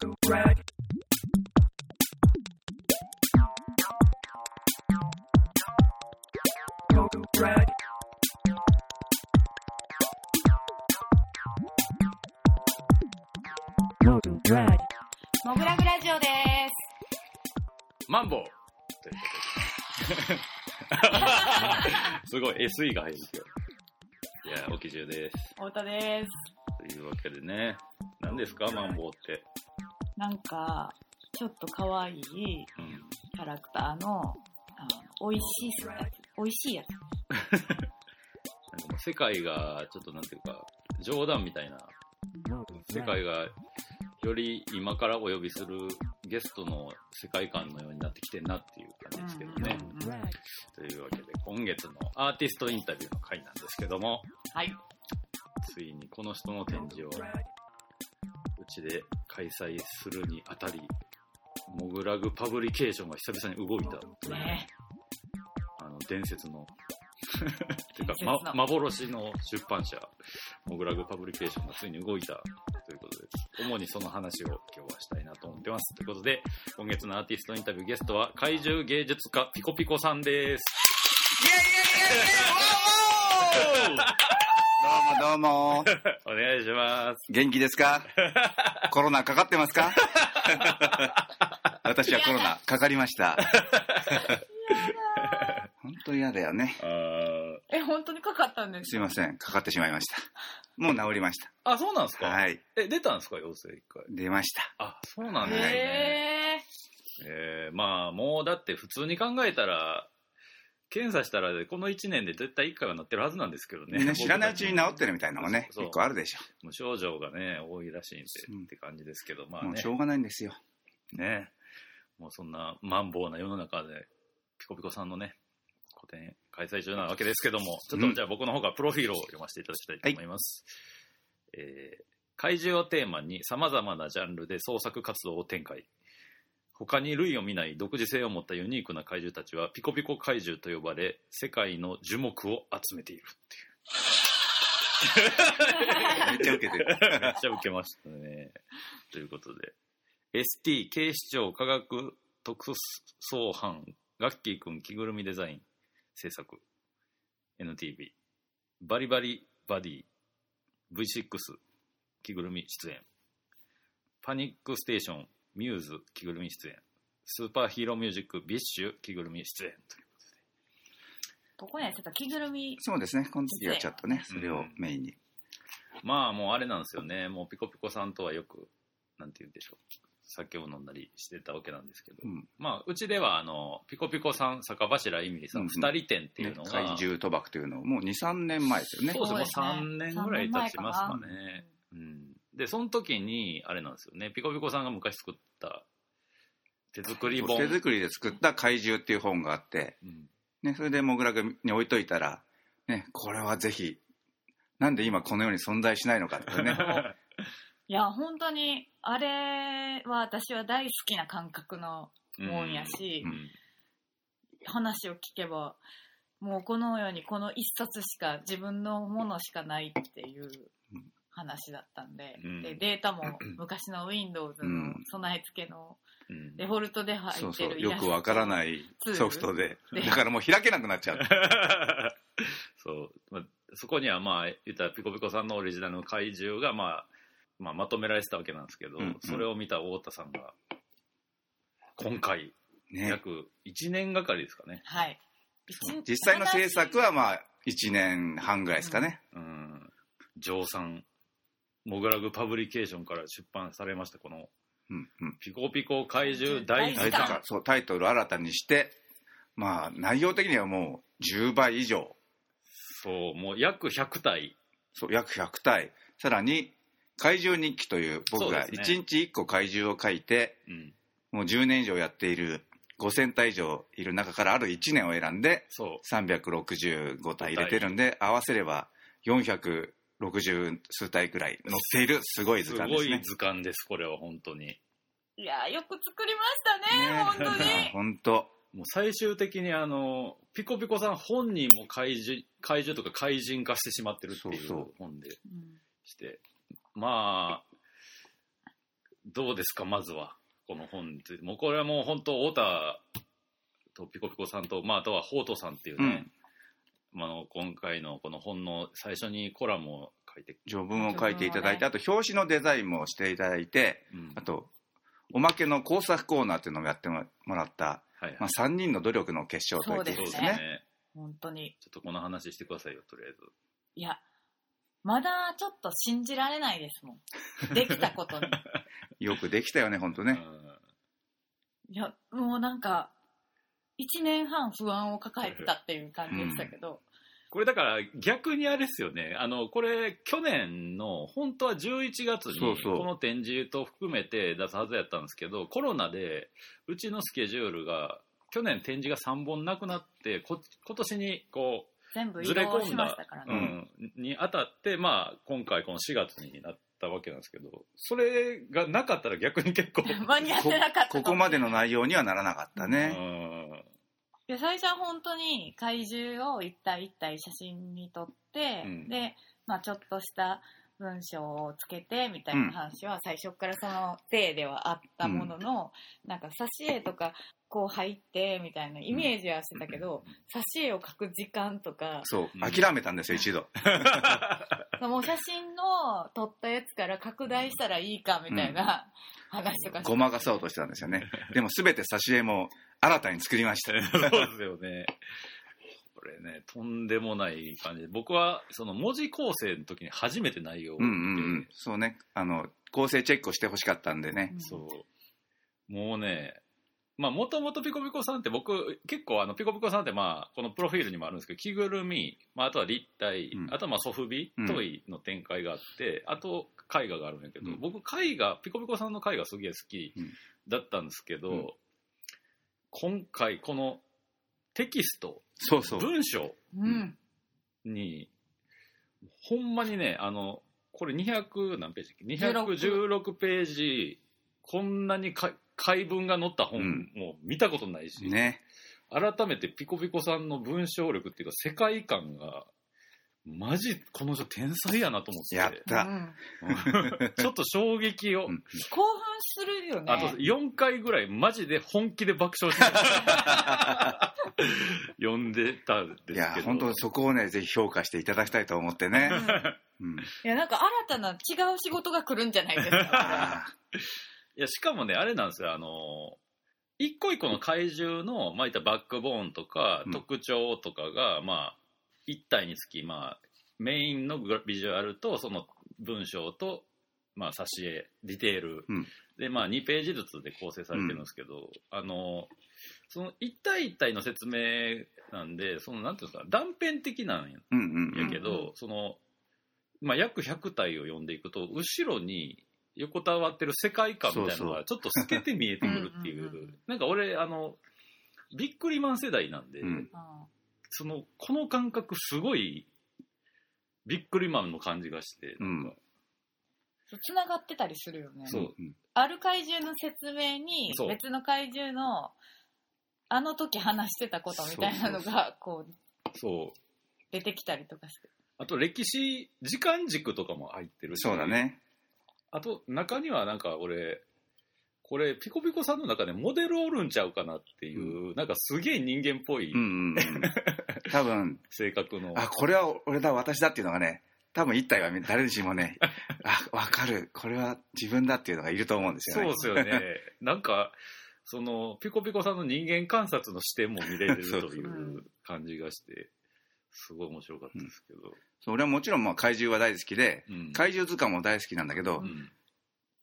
モグラグラジオです。マンボウということで。す。ごい、SE が入るけど。いや、沖中です。太田です。というわけでね、何です。か、マンボウって。なんか、ちょっと可愛いうん。キャラクターの、あの美味しいやつ。美味しいやつ。なんかもう世界が、ちょっとなんていうか、冗談みたいな、世界が、より今からお呼びするゲストの世界観のようになってきてんなっていう感じですけどね。うんうんうんというわけで、今月のアーティストインタビューの回なんですけども、はい。ついにこの人の展示をうちで開催するにあたり、モグラグパブリケーションが久々に動いたという、ねあの伝説の ていうか、ま、幻の出版社、モグラグパブリケーションがついに動いたということで、主にその話を今日はしたいなと思ってます。ということで、今月のアーティストインタビューゲストは怪獣芸術家ピコピコさんです。どうもどうも。お願いします。元気ですかコロナかかってますか？私はコロナかかりました。本当嫌だよね。え、本当にかかったんですすいません。かかってしまいました。もう治りましあ、そうなんですか？た。はい。え、出たんですか陽性一回？出ました。あ、そうなんですへね。え。えー、まあ、もうだって普通に考えたら、検査したらこの1年で絶対1回はなってるはずなんですけどね。ね、知らないうちに治ってるみたいなのもね、結構あるでしょ。無症状がね、多いらしいんで、うんって感じですけど、まあねもうし、ょうがないんですよ。ね、もうそんなマンボウな世の中で、ピコピコさんのね、個展開催中なわけですけども、ちょっうんとじゃあ僕の方がプロフィールを読ませていただきたいと思います。えー怪獣をテーマに様々なジャンルで創作活動を展開。他に類を見ない独自性を持ったユニークな怪獣たちはピコピコ怪獣と呼ばれ、世界の樹木を集めているっていう。めっちゃ受けてる。めっちゃ受けましたね。ということで、ST 警視庁科学特捜班ガッキーくん着ぐるみデザイン制作 NTV バリバリバディ V6 着ぐるみ出演パニックステーション Muse 着ぐるみ出演スーパーヒーローミュージック BiSH 着ぐるみ出演というどこにやってた？着ぐるみ。そうですね。この時はちょっとね、それをメインに。まあもうあれなんですよね。もうピコピコさんとはよく、なんて言うんでしょう。酒を飲んだりしてたわけなんですけど。うんまあうちではあの、ピコピコさん、坂柱いみりさん、うん二人店っていうのが、ね怪獣賭博というのをもう2、3年前ですよね。そうですね。もうそうですね3年ぐらい経ちますかね。うん。で、その時に、あれなんですよね。ピコピコさんが昔作った手作り本。手作りで作った怪獣っていう本があって、うんね、それでモグラグに置いといたら、ね、これはぜひ、なんで今この世に存在しないのかってね。いや、本当に、あれは私は大好きな感覚のもんやし、うん話を聞けば、もうこの世にこの一冊しか自分のものしかないっていう話だったんで、うん。でデータも 昔の Windows の備え付けのうん。デフォルトで入そうそう、ってるイラストよくわからないソフトで。だからもう開けなくなっちゃう。そう、まあ、そこにはまあ言ったらピコピコさんのオリジナルの怪獣が、まあ、まあまとめられてたわけなんですけど、うんうん。それを見た太田さんが今回ね。約1年がかりですかね、はい。実際の制作はまあ、1年半ぐらいですかね。うん。上産モグラグパブリケーションから出版されましたこの。うんうん。ピコピコ怪獣大大図鑑タイトルそう、タイトルを新たにして、まあ、内容的にはもう10倍以上。そうもう約100体。そう、約100体。さらに、怪獣日記という、僕がそうですね。1日1個怪獣を書いて、うん。もう10年以上やっている5000体以上いる中からある1年を選んでそう。365体入れてるんで合わせれば460数体くらい載っているすごい図す鑑ですね。ごい図鑑ですこれは本当にいやよく作りましたね、本当に。本当もう最終的にあのピコピコさん本人も怪獣怪獣とか怪人化してしまってるっていう本でうんしてまあどうですか、まずは。この本について。もうこれはもう本当、太田とピコピコさんと、まあ、あとはホートさんっていうね、まああの今回のこの本の最初にコラムを書いて、序文を書いていただいて、あと表紙のデザインもしていただいて、うんあと、おまけの工作コーナーっていうのをやってもらった、はいはいまあ、3人の努力の結晶と言っていいそうですですね。ね。本当に。ちょっとこの話してくださいよ、とりあえず。いや、まだちょっと信じられないですもん。できたことに。よくできたよね、本当ね。いや、もうなんか、一年半不安を抱えてたっていう感じでしたけど、これだから逆にあれですよね。あの、これ去年の本当は11月にこの展示と含めて出すはずやったんですけど、コロナでうちのスケジュールが去年展示が3本なくなって、こ今年にこ全部うずれ移動し込んだましたから、うね。ん、に当たって、まあ今回この4月になったわけなんですけど、それがなかったら逆に結構、間に合ってなかったここまでの内容にはならなかったうね。んで最初は本当に怪獣を一体一体写真に撮って、うん。で、まあ、ちょっとした文章をつけてみたいな話は最初からその体ではあったものの、なんか挿絵とかこう入ってみたいなイメージはしてたけど、挿絵を描く時間とかそううん、諦めたんですよ、一度。もう写真の撮ったやつから拡大したらいいかみたいな話とかしてごまかそうとしてたんですよね。でも全て挿絵も新たに作りました。そうですよね。これね、とんでもない感じ。で、僕はその文字構成の時に初めて内容をうん見て、うん。うん。そうね、あの、構成チェックをしてほしかったんでね。そう。もうね、まあ、もともとピコピコさんって僕、結構あの、ピコピコさんってまあ、このプロフィールにもあるんですけど、着ぐるみ、まあ、あとは立体、うん。あとはまあ、ソフビ、うん。トイの展開があって、あと、絵画があるんやけど、うん。僕、絵画、ピコピコさんの絵画すげえ好きうん。だったんですけど、うん。今回、このテキスト、そうそう。文章？うん。に、ほんまにね、あの、これ200何ページ16 ?216 ページ、こんなにか解文が載った本、うん。もう見たことないし、ね。改めてピコピコさんの文章力っていうか世界観が、マジこの人天才やなと思って。やった。うん。ちょっと衝撃を、うん。興奮するよね。あと4回ぐらいマジで本気で爆笑してた 読んでたんですけど。いや、本当そこをね、ぜひ評価していただきたいと思ってね。うん。いやなんか新たな違う仕事が来るんじゃないですか。あいや、しかもね、あれなんですよ、あの、一個一個の怪獣の、まあ、いったバックボーンとか、うん。特徴とかが、まあ、一体につき、まあ、メインのグラビジュアルと、その文章と、まあ、挿絵、ディテール、うん。で、まあ、2ページずつで構成されてるんですけど、あの、その一体一体の説明なんで、その、なんていうんですか、断片的なんや。うんうんうん。やけど、うんうんその、まあ、約100体を読んでいくと後ろに横たわってる世界観みたいなのがちょっと透けて見えてくるっていう。んうんうんううなんか俺あのビックリマン世代なんで、うん。そのこの感覚すごいビックリマンの感じがしてなんか、つながってたりするよね。ある怪獣の説明に別の怪獣のあの時話してたことみたいなのがこうそう出てきたりとかしてあと歴史時間軸とかも入ってるしそうだね。あと中にはなんか俺これピコピコさんの中でモデルおるんちゃうかなっていう、なんかすげえ人間っぽいうんうんうん。多分、性格の、あ、これは俺だ、私だっていうのがね、多分一体は誰しもね、あ、わかる、これは自分だっていうのがいると思うんですよね。そうですよね。なんか、その、ピコピコさんの人間観察の視点も見れるという 感じがして、すごい面白かったですけど。そう俺はもちろんまあ怪獣は大好きで、うん怪獣図鑑も大好きなんだけど、うん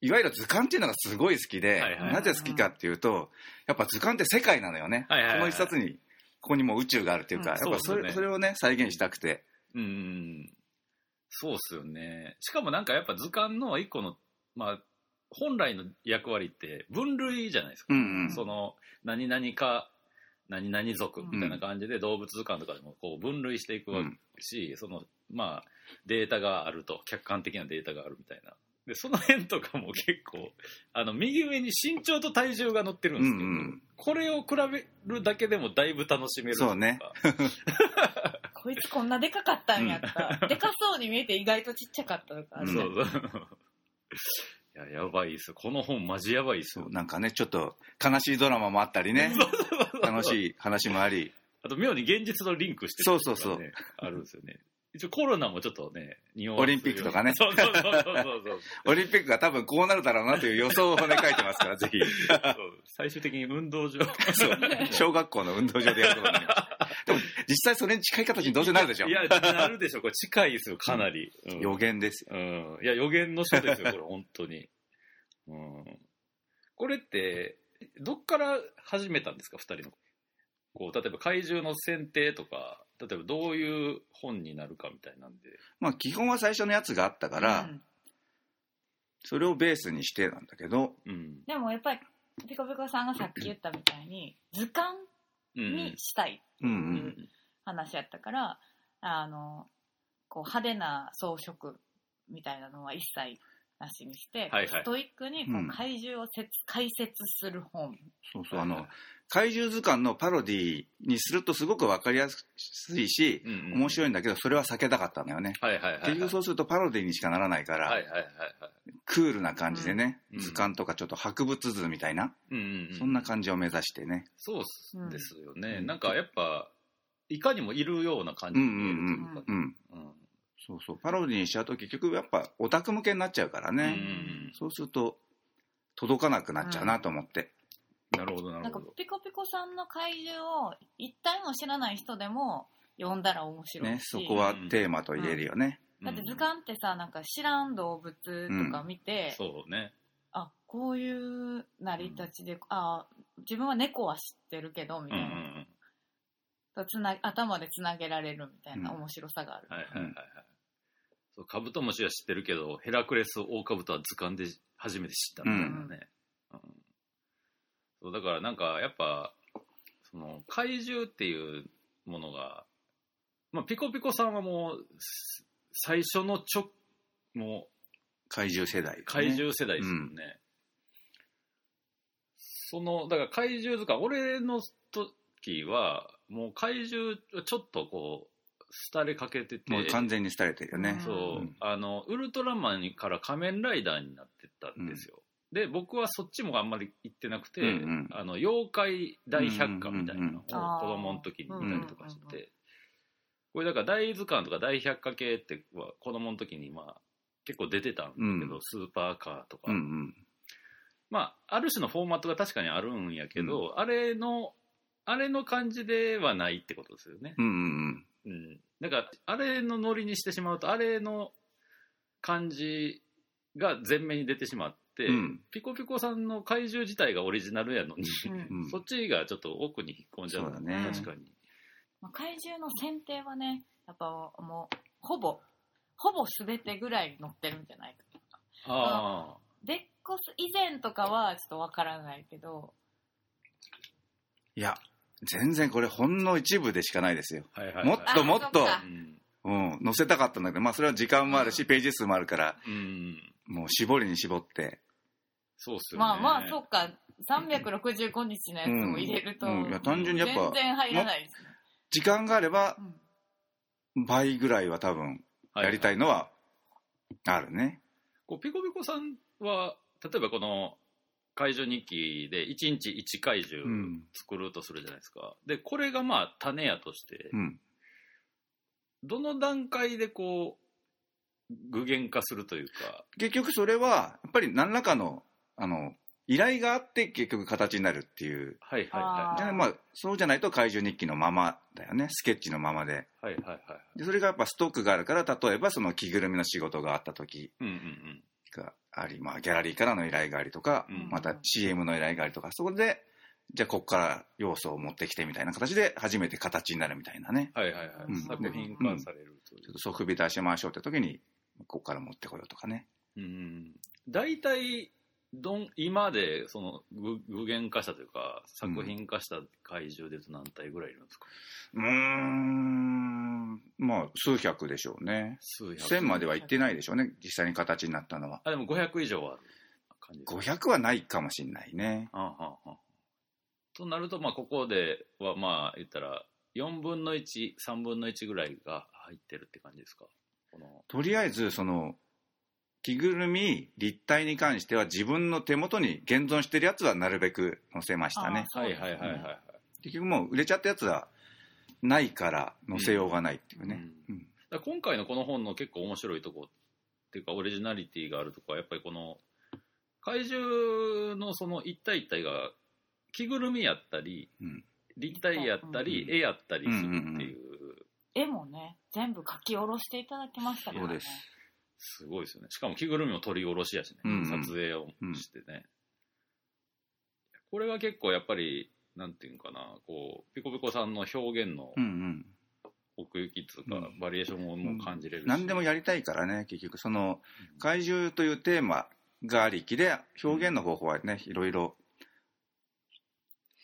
いわゆる図鑑っていうのがすごい好きで、なぜ好きかっていうと、やっぱ図鑑って世界なのよね。はいはいはいこの一冊に、ここにもう宇宙があるっていうか、うんやっぱそれ,、ねそれをね、再現したくて。うんうん。そうっすよね。しかもなんかやっぱ図鑑の一個の、まあ、本来の役割って分類じゃないですか。うんうん。その、何々か、何々族みたいな感じで動物図鑑とかでもこう分類していくわけし、その、まあ、データがあると、客観的なデータがあるみたいな。で、その辺とかも結構、あの、右上に身長と体重が載ってるんですけど、うんうんこれを比べるだけでもだいぶ楽しめるそうね こいつこんなでかかったんやった、でかそうに見えて意外とちっちゃかったとかあるそうそう。いや、やばいっす。この本マジやばいっす。なんかねちょっと悲しいドラマもあったりね 楽しい話もありあと、妙に現実とリンクしてるそうそうそうあるんですよね。一応コロナもちょっとね、匂わオリンピックとかね そうそうそうそうオリンピックが多分こうなるだろうなという予想をね書いてますからぜひ。最終的に運動場。そう小学校の運動場でやることになりますでも実際それに近い形にどうせなるでしょいや、なるでしょ。これ近いですよ、かなり。うん予言ですようん。いや、予言の書ですよ、これ、本当に。うん。これって、どっから始めたんですか、二人の。こう、例えば怪獣の選定とか、例えばどういう本になるかみたいなんで。まあ基本は最初のやつがあったから、うんそれをベースにしてなんだけどうん。でもやっぱりピコピコさんがさっき言ったみたいに図鑑うん。にしたいうんううんん話やったから、あのこう派手な装飾みたいなのは一切なしにして、はいはいストイックにこうんう怪獣をせつ解説する本、そうそうあの怪獣図鑑のパロディにするとすごく分かりやすいしうんうん面白いんだけどそれは避けたかったんだよねはいはいはいはい。結局そうするとパロディにしかならないから、はいはいはいはい。クールな感じでね、うん図鑑とかちょっと博物図みたいな、うんうんうん。そんな感じを目指してねそうですよね。うんなんかやっぱ、いかにもいるような感じに見えるというか。うん。うん。そうそう。パロディにしちゃうと結局やっぱオタク向けになっちゃうからね、うんそうすると届かなくなっちゃうなと思って、なるほどななんかるほど。ピコピコさんの怪獣を一体も知らない人でも読んだら面白いし、ねそこはテーマと言えるよね、だって図鑑ってさなんか知らん動物とか見て、そうね。あこういう成り立ちで、あ自分は猫は知ってるけどみたいな、うんうんうん。とつな頭でつなげられるみたいなうん面白さがある、はいはいはいはい。そうカブトムシは知ってるけど、ヘラクレスオオカブトは図鑑で初めて知ったみたいなね。うんそうだからなんかやっぱ、その怪獣っていうものが、まあ、ピコピコさんはもう、す最初のちょ、も怪獣世代、う怪獣世代ですよね。その、だから怪獣図鑑、俺の時は、もう怪獣、ちょっとこう、廃れかけてて、もう完全に廃れてるよね、そう、うん。あのウルトラマンから仮面ライダーになってったんですよ、で僕はそっちもあんまり行ってなくて、うんうんあの妖怪大百科みたいなのを子うんうん。うん供の時に見たりとかしうんうんてこれだから大図鑑とか大百科系っては子供の時にまあ結構出てたんだけど、うん。スーパーカーとか、うんうん。まあある種のフォーマットが確かにあるんやけど、あれのあれの感じではないってことですよね、うんうんうん、だからあれのノリにしてしまうとあれの感じが前面に出てしまって、うん。ピコピコさんの怪獣自体がオリジナルやのに、うん。うん。そっちがちょっと奥に引っ込んじゃうそうだね。確かに、まあ、怪獣の選定はねやっぱもうほぼほぼ全てぐらい載ってるんじゃないかあデッコス以前とかはちょっとわからないけど。いや全然これほんの一部でしかないですよ、あはいはい、はい、もっともっとうんうん、載せたかったんだけど、まあ、それは時間もあるし、うん。ページ数もあるからうん。もう絞りに絞って。そうっすよね。まあまあそっか。365日のやつも入れると、うんうんいや単純にやっぱ全然入らないですね、時間があればうん。倍ぐらいは多分やりたいのはあるね、こうピコピコさんは例えばこの怪獣日記で1日1怪獣うん。作るとするじゃないですか、でこれがまあ種やとして、うん、どの段階でこう具現化するというか。結局それはやっぱり何らかのあの依頼があって結局形になるっていう。はいはいはじゃあまあそうじゃないと怪獣日記のままだよね。スケッチのままで。いはいはいはいはい。でそれがやっぱストックがあるから例えばその着ぐるみの仕事があった時うんうんうん。があり、まあ、ギャラリーからの依頼がありとか、うん。また CM の依頼がありとかそこでじゃあここから要素を持ってきてみたいな形で初めて形になるみたいなね。はいはいはい、うん。作品化されるという。ちょっとソフビ出しましょうって時にここから持ってこようとかね。うん。大体どん今でその具具現化したというか作品化した怪獣でいうと何体ぐらいいるんですか、うーん。まあ数百でしょうね。数百。1000までは行ってないでしょうね。実際に形になったのは。あでも500以上はある感じですか？500はないかもしれないね。あはあはあとなるとまあここではまあ言ったら4分の13分の1ぐらいが入ってるって感じですか？この。とりあえずその着ぐるみ立体に関しては自分の手元に現存してるやつはなるべく載せましたね。あはいはいはいはいはい。結局もう売れちゃったやつはないから載せようがないっていうね、うん。だから今回のこの本の結構面白いとこっていうかオリジナリティがあるとこはやっぱりこの怪獣のその一体一体が着ぐるみやったりうん。立体やったり、うん。絵やったりするっていう、絵もね全部書き下ろしていただきましたからね。そうですすごいですよね。しかも着ぐるみも取り下ろしやしね、うんうん。撮影をしてね、これは結構やっぱりなんていうんかなこうピコピコさんの表現のうんうん。奥行きっていうか、うん。バリエーションももう感じれるし、何でもやりたいからね結局その怪獣というテーマがありきで表現の方法はねいろいろ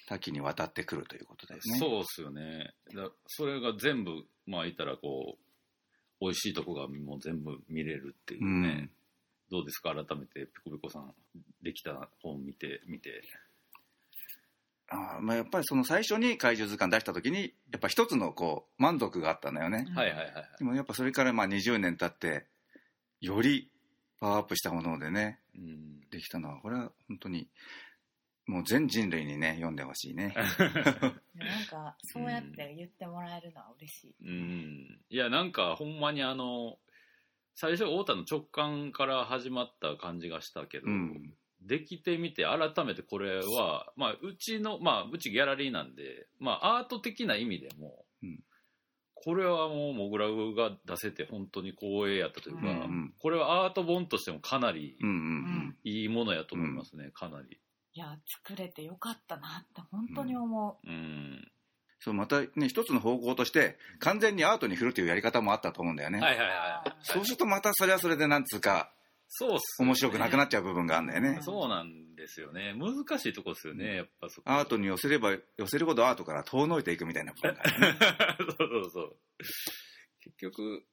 多岐にわたってくるということですね。そうっすよね。だそれが全部まあ言ったらこう美味しいとこがもう全部見れるっていううん。ね、どうですか？改めてピコピコさんできた本見て見て。あーまあ、やっぱりその最初に怪獣図鑑出した時にやっぱ一つのこう満足があったんだよね、うんはいはいはいはい。でもやっぱそれからまあ20年経ってよりパワーアップしたものでねうん。できたのはこれは本当にもう全人類にね読んでほしいね。なんかそうやって言ってもらえるのは嬉しい、うん。いやなんかほんまにあの最初太田の直感から始まった感じがしたけど、うん。できてみて改めてこれは、まあ、うちの、まあ、うちギャラリーなんで、まあ、アート的な意味でも、うん。これはもうモグラグが出せて本当に光栄やったというか、うんうん。これはアート本としてもかなりうんううんん。いいものやと思いますね、かなり。いや作れてよかったなって本当に思う。ん。そうまたね一つの方向として完全にアートに振るというやり方もあったと思うんだよね、はいはいう、はい。そうするとまたそれはそれでなんつうかそうっす、面白くなくなっちゃう部分があるんだよね。そうなんですよね。難しいとこですよね、やっぱそこ。アートに寄せれば寄せるほどアートから遠のいていくみたいな部分があるね。そうそうそう。結局、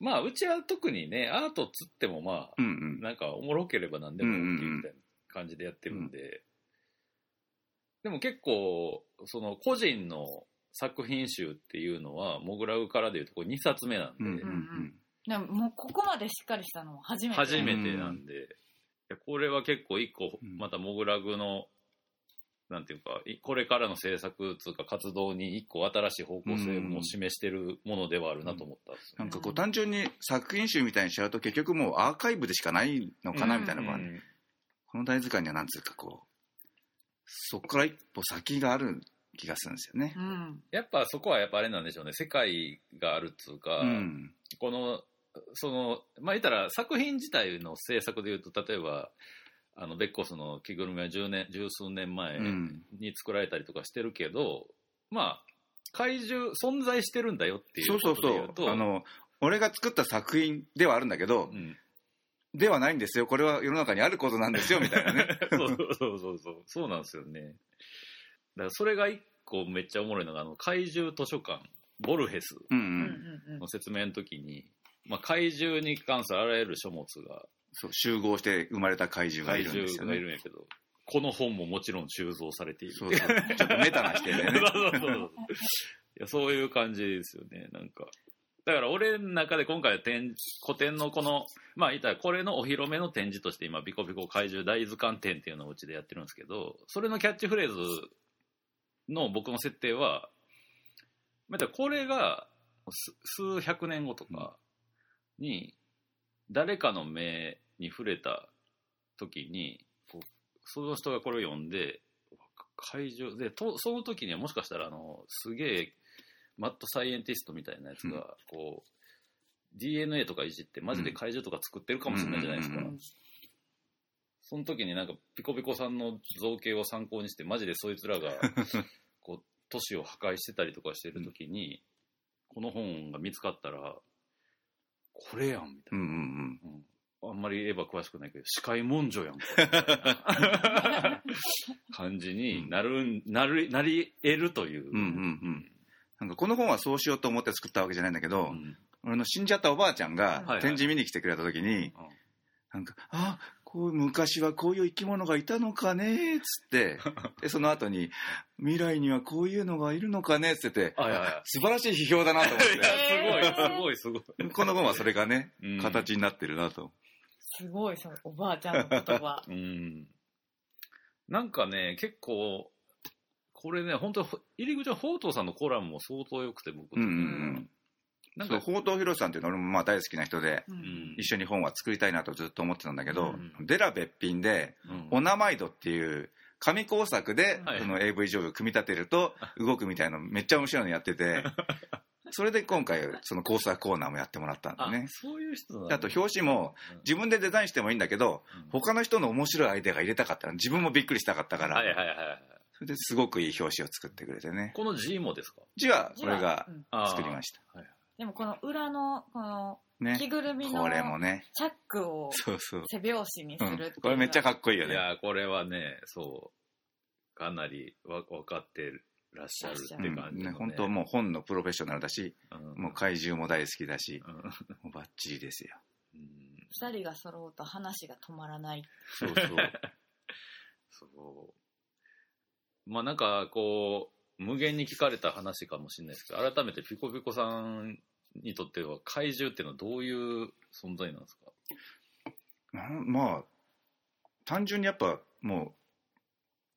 まあ、うちは特にね、アートつってもまあ、うんうん。なんかおもろければ何でも OK みたいな感じでやってるんで、でも結構、その個人の作品集っていうのは、モグラグからでいうとこれ2冊目なんで、うんうんん。でももうここまでしっかりしたのは初めて。初めてなんで、いやこれは結構一個うん、またモグラグの、なんていうか、いこれからの制作つうか活動に一個新しい方向性も示してるものではあるなと思ったんですよなんかこう単純に作品集みたいにしちゃうと結局もうアーカイブでしかないのかなみたいなのが、うんこの大図鑑にはなんつうかこうそこから一歩先がある気がするんですよね。う。ん。やっぱそこはやっぱあれなんでしょうね。世界があるっつうか、うん。このそのまあ言ったら作品自体の制作でいうと例えばあのベッコスの着ぐるみは10年十数年前うん。に作られたりとかしてるけど、まあ怪獣存在してるんだよっていそううそうそことで言うとう。あの俺が作った作品ではあるんだけど、うん、ではないんですよ。これは世の中にあることなんですよみたいなね。そうそうそうそうそう。なんですよね。だからそれが一個めっちゃおもろいのがあの怪獣図書館ボルヘスうんうん。うんうんの説明の時に、まあ、怪獣に関するあらゆる書物がそう集合して生まれた怪獣がい怪るんですよ獣がいねるんやけど、この本ももちろん鋳造されている。そうそう。ちょっとメタな視点で そうねそうそう。いやそういう感じですよね。なんかだから俺の中で今回は展古典のこのまあ言ったらこれのお披露目の展示として今ビコビコ怪獣大図鑑展っていうのをうちでやってるんですけどそれのキャッチフレーズの僕の設定はまたこれがす数百年後とかに誰かの目に触れた時にその人がこれを読んで怪獣でとその時にはもしかしたらあのすげえマッドサイエンティストみたいなやつがこう、DNA とかいじってマジで怪獣とか作ってるかもしれないじゃないですか、その時になんかピコピコさんの造形を参考にしてマジでそいつらが こう都市を破壊してたりとかしてる時に、この本が見つかったらこれやんみたいうんうんな、うん。あんまりエヴァ詳しくないけど視界文書やん。感じになるんなるなり得るという、うんうんうんなんかこの本はそうしようと思って作ったわけじゃないんだけど、うん。俺の死んじゃったおばあちゃんがはいはい。展示見に来てくれた時に、なんか、あこう昔はこういう生き物がいたのかねっつって、でその後に、未来にはこういうのがいるのかねっつってて、はいはいはい。素晴らしい批評だなと思っいやすごいすごいすごい、て、この本はそれがね、うん。形になってるなと。すごいそのおばあちゃんの言葉。うん。なんかね、結構、これね、本当入り口は宝刀さんのコラムも相当良くて、僕。うんうんなんか、宝刀博さんっていうのは俺もまあ大好きな人でううん。ん一緒に本は作りたいなとずっと思ってたんだけど、うんデラ別品でうん「お名前度」っていう紙工作ではい。その AV 上部を組み立てると動くみたいなのめっちゃ面白いのやってて それで今回その工作コーナーもやってもらったんだあ、ね。そういう人だ。あと表紙も自分でデザインしてもいいんだけどうん。他の人の面白いアイデアが入れたかったら自分もびっくりしたかったから。はいはい。それですごくいい表紙を作ってくれてね。この G もですか？字はこれが作りました。はいでもこの裏のこのね。着ぐるみのこれもね。チャックを背拍子にすうんるっていう、これめっちゃかっこいいよね。いや、これはね、そう、かなりわ分かってらっしゃるってうん感じの、ね、本当もう本のプロフェッショナルだし、うん、もう怪獣も大好きだし、うん。もうバッチリですよ。うん。二人が揃うと話が止まらない。そうそう。そう。まあなんかこう、無限に聞かれた話かもしれないですけど、改めてピコピコさんにとっては怪獣っていうのはどういう存在なんですか？なまあ、単純にやっぱも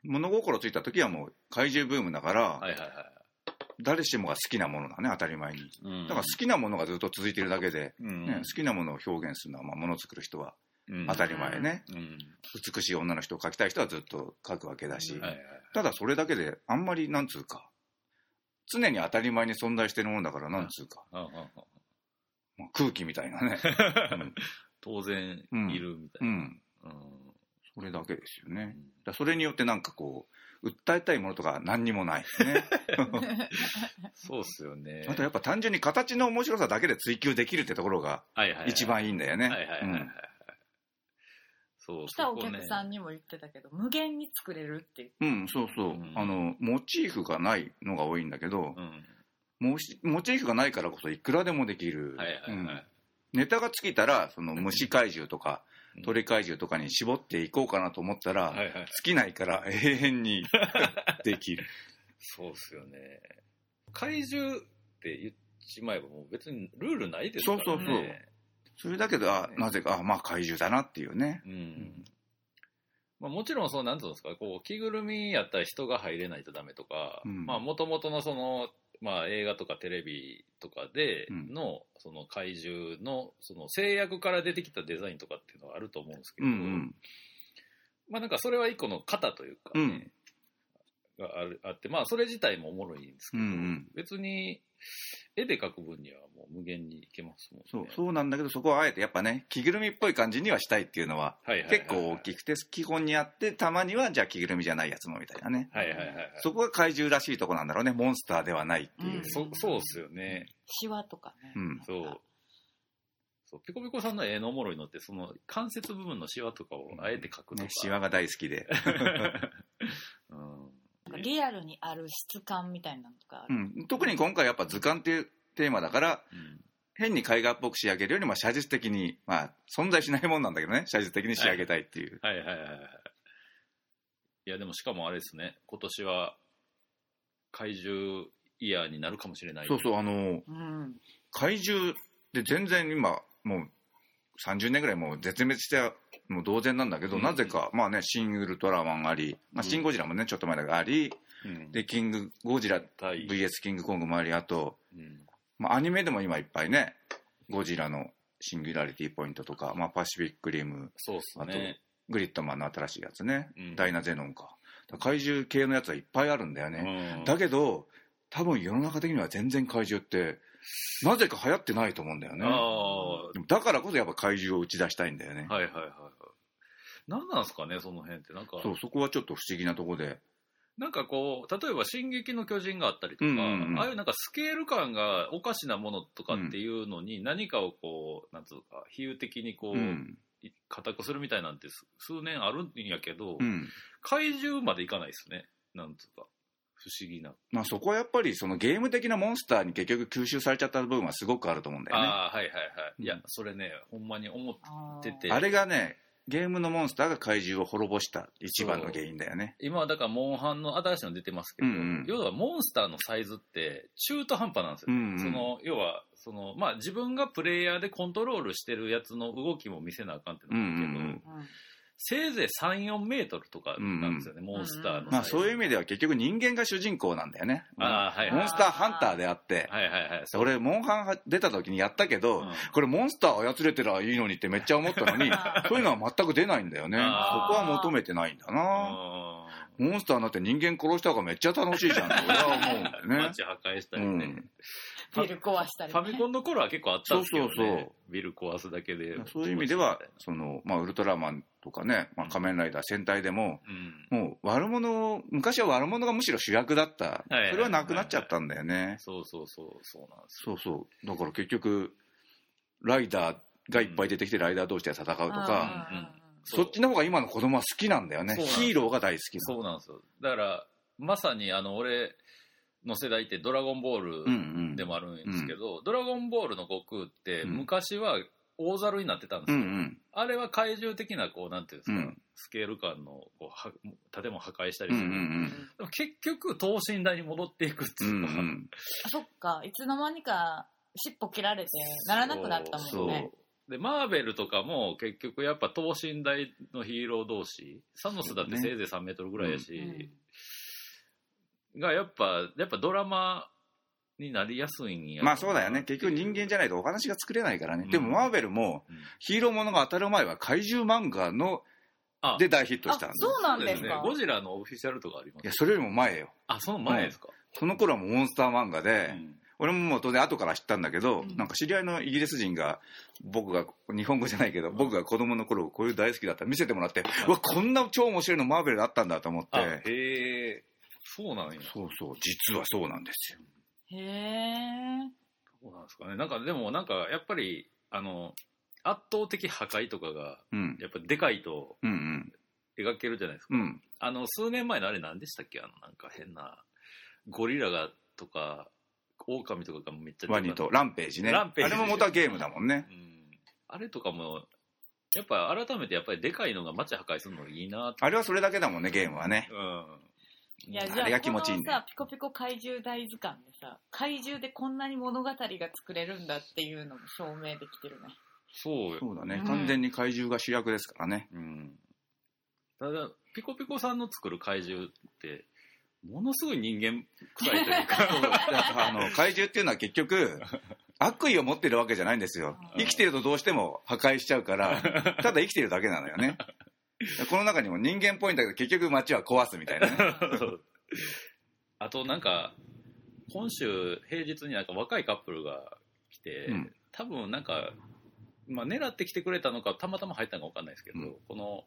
う、物心ついた時はもう怪獣ブームだから、はいはいはい。誰しもが好きなものだね、当たり前に。うんだから好きなものがずっと続いてるだけで、うんね、好きなものを表現するのは、まあ、ものを作る人はうん当たり前ね。うん美しい女の人を描きたい人はずっと描くわけだし、うんはいはい。ただそれだけであんまりなんつうか常に当たり前に存在してるもんだからなんつうか、まあ、空気みたいなね。あ 当然いるみたいな。うん。うん。それだけですよね。うん。だそれによってなんかこう訴えたいものとか何にもないね。そうっすよね。あとやっぱ単純に形の面白さだけで追求できるってところがはいはいはい。一番いいんだよね。はいはいはいはい。はい。そう、来たお客さんにも言ってたけど無限に作れるってうん、うんそうそう、うんあのモチーフがないのが多いんだけど、うん。モチモチーフがないからこそいくらでもできる、はいはいはい。うんネタが尽きたらその虫怪獣とかうん鳥怪獣とかに絞っていこうかなと思ったら、はいはい。尽きないから永遠に できるそうっすよね。怪獣って言っちまえばもう別にルールないですからね。そうそうそうそれだけどあなぜかあまあ怪獣だなっていうね。うん。まあ、もちろんそうなんていうんですかこう着ぐるみやったら人が入れないとダメとか、うん。まあもともとのその、まあ、映画とかテレビとかでうん。の,、その怪獣のその制約から出てきたデザインとかっていうのはあると思うんですけうど、んうん。まあなんかそれは一個の型というかね、うんがあるあってまあそれ自体もおもろいんですけど、うんうん別に絵で描く分にはもう無限にいけますもんね。そうそうなんだけどそこはあえてやっぱね着ぐるみっぽい感じにはしたいっていうのは結構大きくて基本にあってたまにはじゃあ着ぐるみじゃないやつもみたいなねはいはいはいはい。そこが怪獣らしいとこなんだろうねモンスターではないっていううんそそうっすよね。シワとかね、うんそう。そうピコピコさんの絵のおもろいのって、その関節部分のシワとかをあえて描くとか。ねシワが大好きで、かリアルにある質感みたいなのとかうん、特に今回やっぱ図鑑っていうテーマだからうん。変に絵画っぽく仕上げるよりも写実的にまあ存在しないもんなんだけどね。写実的に仕上げたいっていう、はいはいはいはい。いや、でもしかもあれですね、今年は怪獣イヤーになるかもしれない。そうそうあのうん。怪獣で全然今もう30年ぐらいもう絶滅してもう同然なんだけど、うん。なぜかまあね「シン・ウルトラマン」あり、まあ、うん。シン・ゴジラもねちょっと前だけどありうん。でキングゴジラ対。VS キングコングもありあと、うん。まあ、アニメでも今いっぱいねゴジラのシンギュラリティポイントとか、まあ、パシフィックリムそうっすね。グリッドマンの新しいやつね、うん。ダイナゼノンか。だから怪獣系のやつはいっぱいあるんだよね、うん。だけど多分世の中的には全然怪獣ってなぜか流行ってないと思うんだよね。だからこそやっぱ怪獣を打ち出したいんだよね、あ、はいはいはいはい。何なんすかね、その辺って。なんか、そうそこはちょっと不思議なとこで。なんかこう、例えば「進撃の巨人」があったりとか、うんうんうん。ああいうなんかスケール感がおかしなものとかっていうのに何かをこう、なんつうか、比喩的にこう、うん、固くするみたいなんてす数年あるんやけど、うん。怪獣までいかないですね。なんつうか、不思議な。まあ、そこはやっぱりそのゲーム的なモンスターに結局吸収されちゃった部分はすごくあると思うんだよね。ああ、はいはいはい。うん。いや、それね、ほんまに思ってて。あれがねゲームのモンスターが怪獣を滅ぼした一番の原因だよね。今はだからモンハンの新しいの出てますけど、うんうん。要はモンスターのサイズって中途半端なんですよ、うんうん。その要はその、まあ、自分がプレイヤーでコントロールしてるやつの動きも見せなあかんっていうのもあるけど、うんうんうん。うんせいぜい34メートルとかなんですよね、モンスターのまあそういう意味では結局人間が主人公なんだよね。あーはいはいモンスターハンターであって。はいはいはい俺モンハン出た時にやったけど、うん。これモンスター操れてらいいのにってめっちゃ思ったのに そういうのは全く出ないんだよね。そこは求めてないんだな。あモンスターになって人間殺した方がめっちゃ楽しいじゃんって俺は思うんだよーね。街破壊したうりね、ん、ビル壊したりねファミコンの頃は結構あったんですけど、ね、そうそうそう。ビル壊すだけで。そういう意味ではその、まあ、ウルトラマンとかね、まあ、うん。仮面ライダー戦隊でも、うん。もう悪者昔は悪者がむしろ主役だった、はいはいそれはなくなっちゃったんだよね、そうそうそうそうなんですそうそう。だから結局ライダーがいっぱい出てきてライダー同士で戦うとか、うんうんうん。そっちの方が今の子供は好きなんだよね。ヒーローが大好きなそうなんですよ。だからまさにあの俺の世代って「ドラゴンボール」うんうん。でもあるんですけど、ドラゴンボールの悟空ってうん。昔は大猿になってたんですよ、うんうん。あれは怪獣的なこうなんていうんですか、うん。スケール感のこうは建物破壊したりうんうする、ん。でも結局等身大に戻っていくってうんういうか、ん。あそっか。いつの間にか尻尾切られてならなくなったもんね。でマーベルとかも結局やっぱ等身大のヒーロー同士サノスだってせいぜい3メートルぐらいやし、がやっぱやっぱドラマになりやすいんやまあそうだよね。結局人間じゃないとお話が作れないからね、うん。でもマーベルもうん。ヒーローものが当たる前は怪獣漫画のあ。で大ヒットしたんだ。あそうなんですね。ゴジラのオフィシャルとかありますいやそれよりも前よ。あその前ですか、その頃はもうモンスター漫画で、うん。俺ももう当然後から知ったんだけど、うん。なんか知り合いのイギリス人が僕が日本語じゃないけど、僕が子供の頃こういう大好きだったら見せてもらって、うわこんな超面白いのマーベルだったんだと思って。あへえそうなんや。そうそう。実はそうなんですよ。へえそうなんですかね。なんかでもなんかやっぱりあの圧倒的破壊とかがうん。やっぱでかいとうんうん。描けるじゃないですか、うん。あの数年前のあれ何でしたっけ？あのなんか変なゴリラがとか狼とかがめっちゃワニとランページね。ランページ。あれも元はゲームだもんね。うん。あれとかもやっぱ改めてやっぱりでかいのが街破壊するのいいなって。あれはそれだけだもんねゲームはね。うんいやじゃああれが気持ちいいんこださピコピコ怪獣大図鑑でさ怪獣でこんなに物語が作れるんだっていうのも証明できてるね。そうよ。そうだね、うん。完全に怪獣が主役ですからね。うん。ただピコピコさんの作る怪獣ってものすごい人間臭いというか。あの 怪獣っていうのは結局悪意を持ってるわけじゃないんですよ。うん。生きてるとどうしても破壊しちゃうからただ生きてるだけなのよね この中にも人間っぽいんだけど結局街は壊すみたいな あとなんか今週平日になんか若いカップルが来て、うん。多分なんか、まあ、狙ってきてくれたのかたまたま入ったのか分かんないですけど、うん。この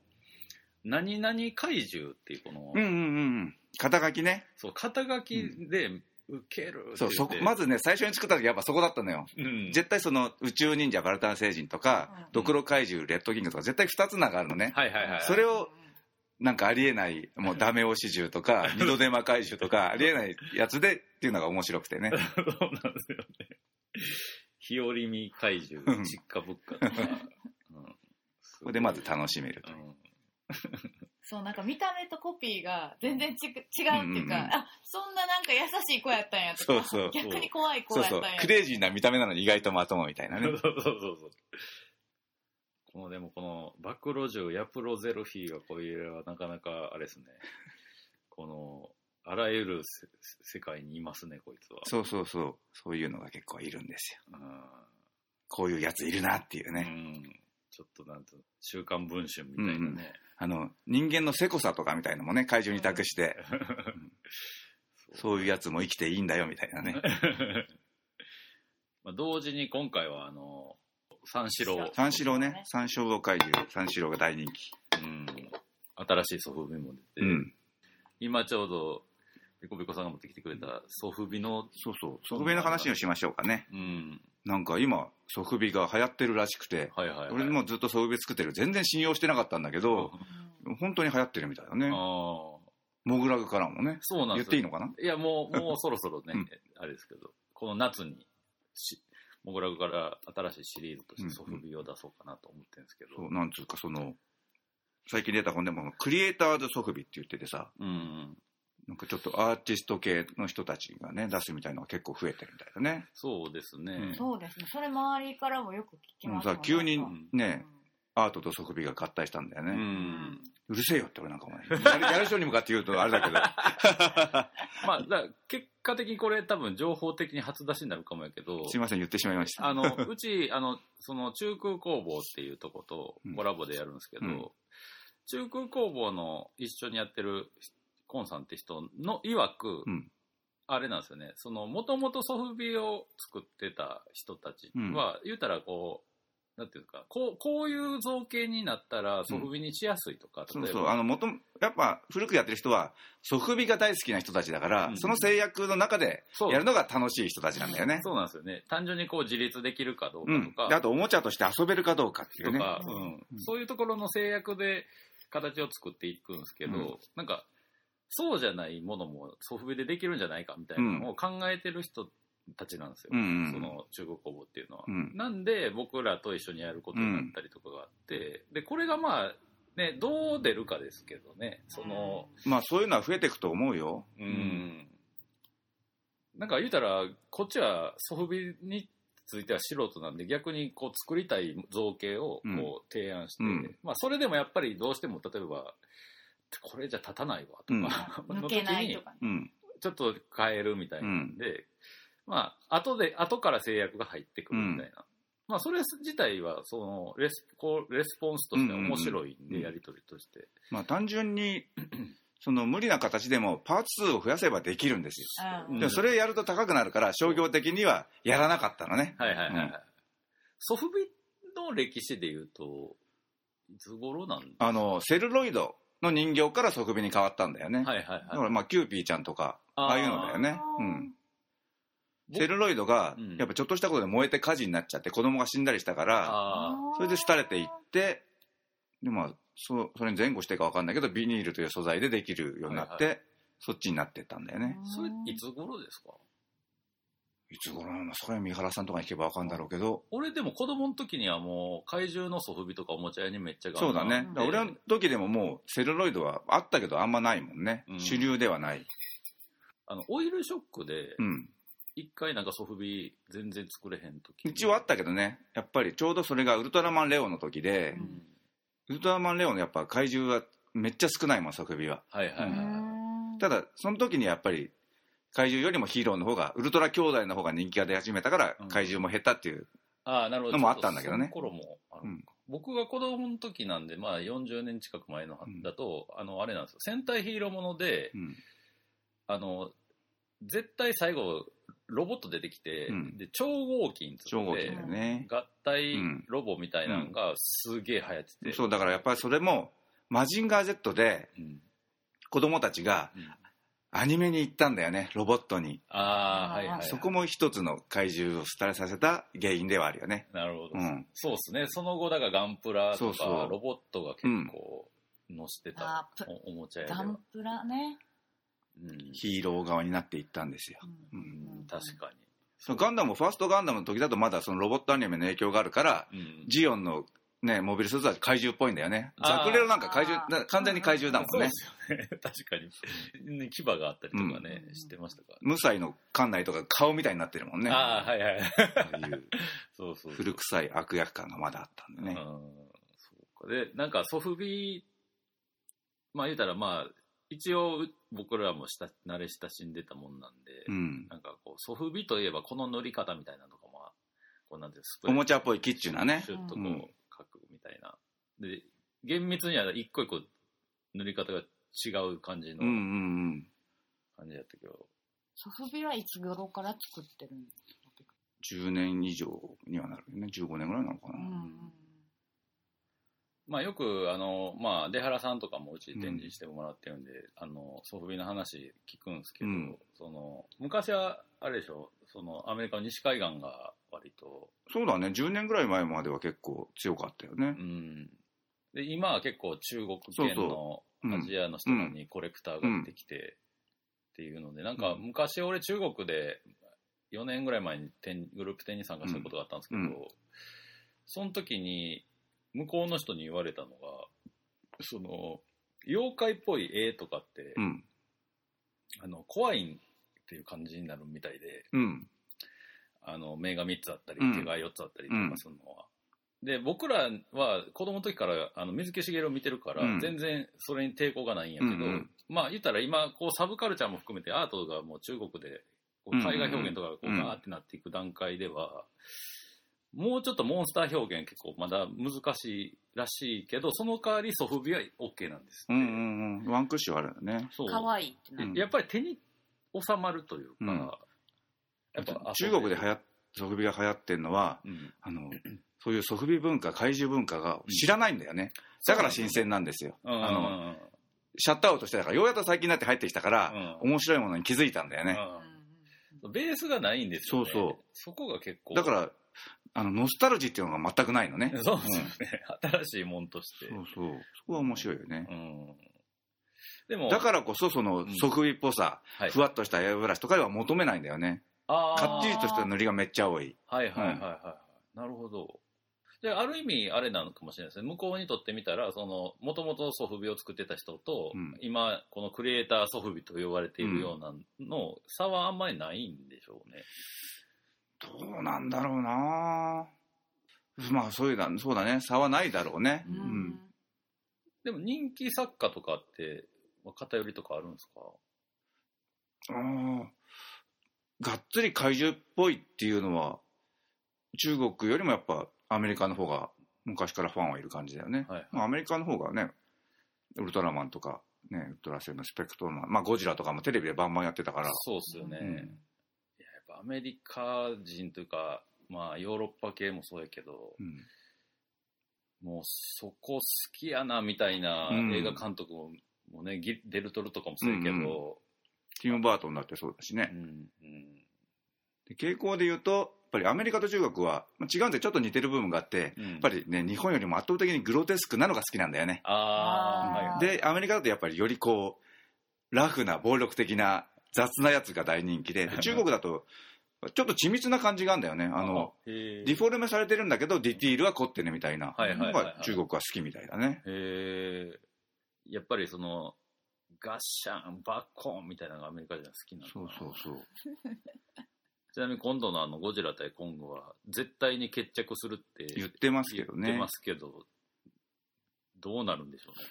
何々怪獣っていうこの、うんうんうんうん。肩書きね。そう肩書きで受けるそうそこまずね最初に作った時やっぱそこだったのよ。うん。絶対その宇宙忍者バルタン星人とか、うん。ドクロ怪獣レッドキングとか絶対2つ名があるのね。はいはいはい。それをなんかありえないもうダメ押し獣とか 二度手間怪獣とかありえないやつでっていうのが面白くてね。そうなんですよ。ね日和見怪獣うん。実家物価とか、うん、ここ でまず楽しめるとうんそうなんか見た目とコピーが全然ち違うっていうか、うんうんうんあそんななんか優しい子やったんやとかそうそう逆に怖い子そうそうやったんやクレイジーな見た目なのに意外とまともみたいなねそうそうそうそう。このでもこのバクロジュヤプロゼルフィーがこういうはなかなかあれですね。このあらゆるせ世界にいますねこいつは。そうそうそうそういうのが結構いるんですようんこういうやついるなっていううね、ん。ちょっとなんと週刊文春みたいなね。あの人間のせこさとかみたいのもね怪獣に託して、そういうやつも生きていいんだよみたいなね。まあ同時に今回はあの三四郎、三四郎ね。三四郎怪獣。三四郎が大人気。うん、新しいソフビも出て、うん。今ちょうどピコピコさんが持ってきてくれたソフビの、そうそう。ソフビの話をしましょうかね。うん、なんか今ソフビが流行ってるらしくてはいはい、はい。俺もずっとソフビ作ってる。全然信用してなかったんだけど本当に流行ってるみたいだね。ああ、モグラグからもね。そうなんですよ。言っていいのかな？いや、もう、もうそろそろね、うん。あれですけど、この夏にし、モグラグから新しいシリーズとしうんてソフビを出そうかなと思ってるんですけど、そうなんつうかその最近出た本でもクリエイターズソフビって言っててさ。うんなんかちょっとアーティスト系の人たちがね出すみたいのが結構増えてるみたいだね。そうですね、うん。そうですね。それ周りからもよく聞きますもんさ急になんかねアートとソフビが合体したんだようね、ん。うるせえよって俺なんかもねやる人に向かって言うとあれだけど。まあだから結果的にこれ多分情報的に初出しになるかもやけどすいません言ってしまいました。あのうちあのその中空工房っていうとことコラボでやるんですけど、うん。中空工房の一緒にやってるコンさんって人の曰く、うん。あれなんですよね。そのもともとソフビを作ってた人たちは、言うたらこうなんていうかこうこういう造形になったらソフビにしやすいとか、そう例えば。そうあの元々やっぱ古くやってる人はソフビが大好きな人たちだから、うん。その制約の中でそう。やるのが楽しい人たちなんだよね。そうなんですよね。単純にこう自立できるかどうかうん。とか、であとおもちゃとして遊べるかどうかっていうね。とか、ううん。うん。そういうところの制約で形を作っていくんですけど、うん。なんかそうじゃないものもソフビでできるんじゃないかみたいなのを考えてる人たちなんですよ、うんうんその中国工房っていうのは。うんなんで僕らと一緒にやることになったりとかがあって、でこれがまあねどう出るかですけどね。そのまあそういうのは増えていくと思うよ。うん、なんか言うたらこっちはソフビについては素人なんで逆にこう作りたい造形をこう提案して、うん。まあ、それでもやっぱりどうしても例えばこれじゃ立たないわとか、抜けないとかね。うんちょっと変えるみたいなんで、まあ後で後から制約が入ってくるみたいな、まあそれ自体はそのレスこうレスポンスとしては面白いんで、うんうんうんやり取りとして、まあ単純に その無理な形でもパーツ数を増やせばできるんですよ、うん。でもそれやると高くなるから商業的にはやらなかったのね。はいはいはいはい、うん。ソフビの歴史でいうといつ頃なんですあのセルロイドの人形からソフビに変わったんだよね、はいはいはい。だからまあキューピーちゃんとかあー。ああいうのだよね。うん。セルロイドがうん。やっぱちょっとしたことで燃えて火事になっちゃって子供が死んだりしたからあそれで廃れていってでまあそそれに前後してか分かんないけどビニールという素材でできるようになって、はいそっちになってったんだよね。あそれいつ頃ですか？いつ頃なのそれは三原さんとかに行けば分かんだろうけど。俺でも子供の時にはもう怪獣のソフビとかおもちゃ屋にめっちゃそうだね。だ俺の時でももうセルロイドはあったけどあんまないもんね、うん。主流ではない。あのオイルショックでうん。一回なんかソフビ全然作れへん時一応あったけどね。やっぱりちょうどそれがウルトラマンレオの時で、うん。ウルトラマンレオのやっぱ怪獣はめっちゃ少ないもんソフビは。はいはいはいはい。ただその時にやっぱり怪獣よりもヒーローの方がウルトラ兄弟の方が人気が出始めたからうん。怪獣も減ったっていう、ああなるほど。のもあったんだけどね頃も僕が子供の時なんでまあ40年近く前のだと、あのあれなんですよ。戦隊ヒーローもので、うん。あの絶対最後ロボット出てきて、うん。で超合金つってね、合体ロボみたいなのがすげえ流行ってて、そうだからやっぱりそれもマジンガー Z でうん。子供たちがうんアニメに行ったんだよねロボットに、ああはいはい、はい、そこも一つの怪獣を廃れさせた原因ではあるよね。なるほど、うん。そうですね。その後だからガンプラとかそうそう。ロボットが結構乗してたおおもちゃ屋では。ガン、プラね。うん。ヒーロー側になっていったんですよ、ううん。うん確かそのガンダムファーストガンダムの時だとまだそのロボットアニメの影響があるからに、うん。ジオンのねモビルスーツは怪獣っぽいんだよね。ザクレロなんか怪獣な完全に怪獣だもんね。そうですよね。確かに。ね牙があったりとかね、うん。してましたから、無才の館内とか顔みたいになってるもんね。あああはいはい。あいう。そうそう古臭い悪役感がまだあったんでね。うん。そうか。でなんかソフビまあ言うたらまあ一応僕らもした慣れ親しんでたもんなんで、うん。なんかこうソフビといえばこの塗り方みたいなのとかもこうなんていうのスプレーおもちゃっぽいキッチュなね。シュッとこううんたいな、で厳密には一個一個塗り方が違う感じのうんうんうん。感じやったけど、ソフビはいつ頃から作ってるんですか？10年以上にはなるよね。15年ぐらいなのかな、うんまあよくあの、まあ、出原さんとかもうち展示してもらってるんで、あのソフビの話聞くんですけど、うん。その昔はあれでしょそのアメリカの西海岸が割と、そうだね。10年ぐらい前までは結構強かったよね。う、ん、で今は結構中国圏そのアジアの人らにコレクターが出てきてっていうので、なんか昔俺中国で4年ぐらい前に展グループ展に参加したことがあったんですけど、うん。その時に向こうの人に言われたのがその妖怪っぽい絵とかって、うん。あの怖いっていう感じになるみたいでうん。あの目が3つあったり、うん手が4つあったりとうんかするのは。で僕らは子供の時からあの水木しげるを見てるから、うん全然それに抵抗がないんやけど、うんうんまあ言ったら今こうサブカルチャーも含めてアートがもう中国でこううんうん海外表現とかがこううんガーってなっていく段階では、もうちょっとモンスター表現結構まだ難しいらしいけどその代わりソフビは OK なんですって、うんうんうん。ワンクッションあるんだね。そうかわいいってなるうんやっぱり手に収まるというか、うんやっぱ中国で流行っソフビが流行ってるのは、うんあの、そういうソフビ文化、怪獣文化が知らないんだよね。だから新鮮なんですよ。うんあの、シャットアウトしてたから、ようやく最近になって入ってきたから、うん面白いものに気づいたんだよね。うんベースがないんですよね。そうそうそこが結構。だから、あの、ノスタルジーっていうのが全くないのね。そうですよね。新しいもんとして。そうそう。そこは面白いよね。うん。でも、だからこそ、そのうん、ソフビっぽさ、はいふわっとしたエアブラシとかでは求めないんだよね。あーかっちりとした塗りがめっちゃ多い。はいはいはいはい。なるほど。で、ある意味、あれなのかもしれないですね。向こうにとってみたら、その、もともとソフビを作ってた人と、うん今、このクリエイターソフビと呼ばれているようなの、差はあんまりないんでしょうね。どうなんだろうなまあ、そういうだ、そうだね。差はないだろうね。ううんん。でも人気作家とかって、まあ偏りとかあるんですか？あーがっつり怪獣っぽいっていうのは、中国よりもやっぱアメリカの方が昔からファンはいる感じだよね。はいまあ、アメリカの方がね、ウルトラマンとか、ね、ウルトラセブン、スペクトルマン、まあ、ゴジラとかもテレビでバンバンやってたから。そうっすよね。うんアメリカ人というか、まあヨーロッパ系もそうやけど、うんもうそこ好きやなみたいなうん映画監督も,、もうね、ギデルトルとかもそうやけど、うんティム・バートンだってそうだしね。うんうんで傾向で言うと、やっぱりアメリカと中国は、まあ、違うんでちょっと似てる部分があって、うんやっぱりね、日本よりも圧倒的にグロテスクなのが好きなんだよね。ああ、あーはいはい。で、アメリカだとやっぱりよりこう、ラフな暴力的な雑なやつが大人気で、で 中国だと、ちょっと緻密な感じがあるんだよね。あの、へディフォルメされてるんだけど、ディティールは凝ってるみたいなはいはいはいのはいが中国は好きみたいだね。やっぱりそのガッシャンバッコーンみたいなのがアメリカ人は好きなのかそうなそうそう。ちなみに今度のあのゴジラ対コングは絶対に決着するって言ってますけどね言ってま。すけどどうなるんでしょうね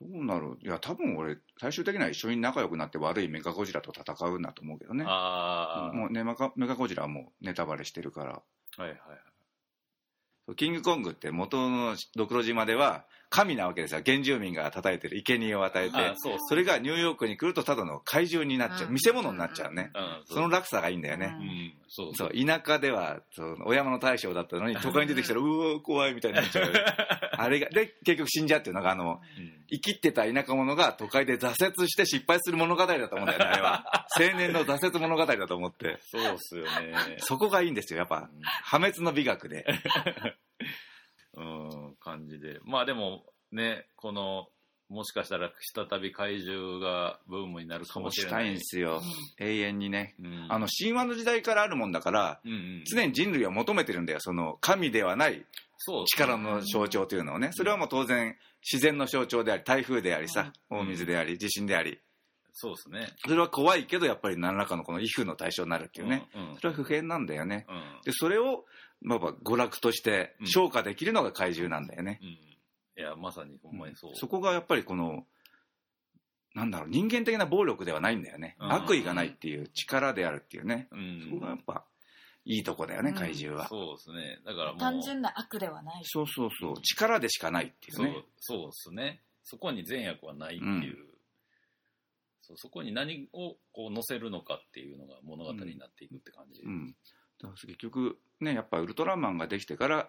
どうなる？いや、多分俺、最終的には一緒に仲良くなって悪いメカゴジラと戦うんだと思うけどね。ああ、もうね、メカメカゴジラはもうネタバレしてるから。はいはいはいキングコングって元のドクロ島では神なわけですよ。原住民が叩いてる生贄を与えてあ。そうそれがニューヨークに来るとただの怪獣になっちゃう。うん見せ物になっちゃうね。うんその落差がいいんだよねう。うんそうそう、田舎では、そう、お山の大将だったのに、都会に出てきたら、うわ怖いみたいになっちゃう。あれが、で、結局死んじゃうっていうのが、あの、うん生きてた田舎者が都会で挫折して失敗する物語だと思うんだよね、あれは。青年の挫折物語だと思って。そうっすよねそこがいいんですよ、やっぱ。破滅の美学で。うん感じでまあでもねこのもしかしたら再び怪獣がブームになるかもしれないいんですよ。永遠にね。うんあの、神話の時代からあるもんだから、うんうん常に人類は求めてるんだよ。その、神ではない力の象徴というのをね。それはもう当然、自然の象徴であり、台風でありさ、うん大水であり、地震であり。そうですねそれは怖いけど、やっぱり何らかのこの威風の対象になるっていうね。うんうんそれは不変なんだよね。うんで、それを、まあ、娯楽としてうん消化できるのが怪獣なんだよね。うんいやまさにほんまにそう、そこがやっぱりこの、なんだろう、人間的な暴力ではないんだよね。うん悪意がないっていう力であるっていうね。うんそこがやっぱ、いいとこだよね、うん怪獣は。そうですねだからもう単純な悪ではないそうそうそう。力でしかないっていうそうね。そうですねそこに善悪はないっていう、そうそこに何をこう乗せるのかっていうのが物語になっていくって感じ、うん。だから結局、ね、やっぱウルトラマンができてから、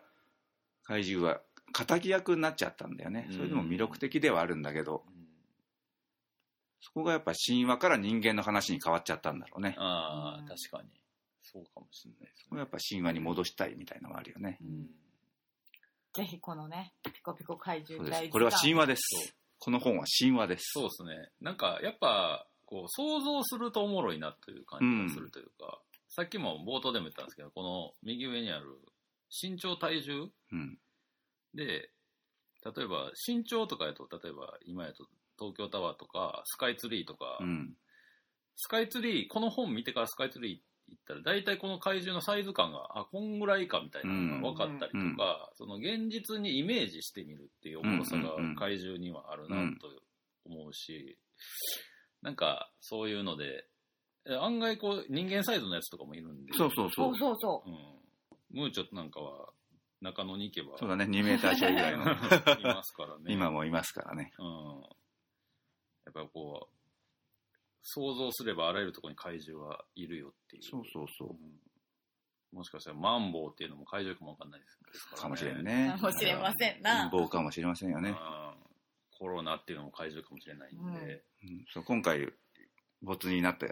怪獣は敵役になっちゃったんだよね。うんそれでも魅力的ではあるんだけど、うんそこがやっぱ神話から人間の話に変わっちゃったんだろうね。ああ、うん確かにそうかもしれないですそこがやっぱ神話に戻したいみたいなのがあるよね。うんぜひこのねピコピコ怪獣大。これは神話です。この本は神話です。そうですねなんかやっぱこう想像するとおもろいなという感じがするというか、さっきも冒頭でも言ったんですけどこの右上にある身長体重うん。で例えば身長とかやと例えば今やと東京タワーとかスカイツリーとか、うん。スカイツリーこの本見てからスカイツリー行ったら大体この怪獣のサイズ感があこんぐらいかみたいなのが分かったりとか、その現実にイメージしてみるっていうおもろさがうんうんうん。怪獣にはあるなと思うし、なんかそういうのでえ案外こう人間サイズのやつとかもいるんで。そうそうそそううそうそう。ん、ムーチョなんかは中野に行けば。そうだね2メーターちょいぐらいの。いますからね。今もいますからね。うん、やっぱこう想像すればあらゆるところに怪獣はいるよっていう。そうそうそう。うん。もしかしたらマンボウっていうのも怪獣かもわかんないですから、かもしれんう。ね。かもしれませんな。棒かもしれませんよね、うん。コロナっていうのも怪獣かもしれないんで、うん。そう今回没になった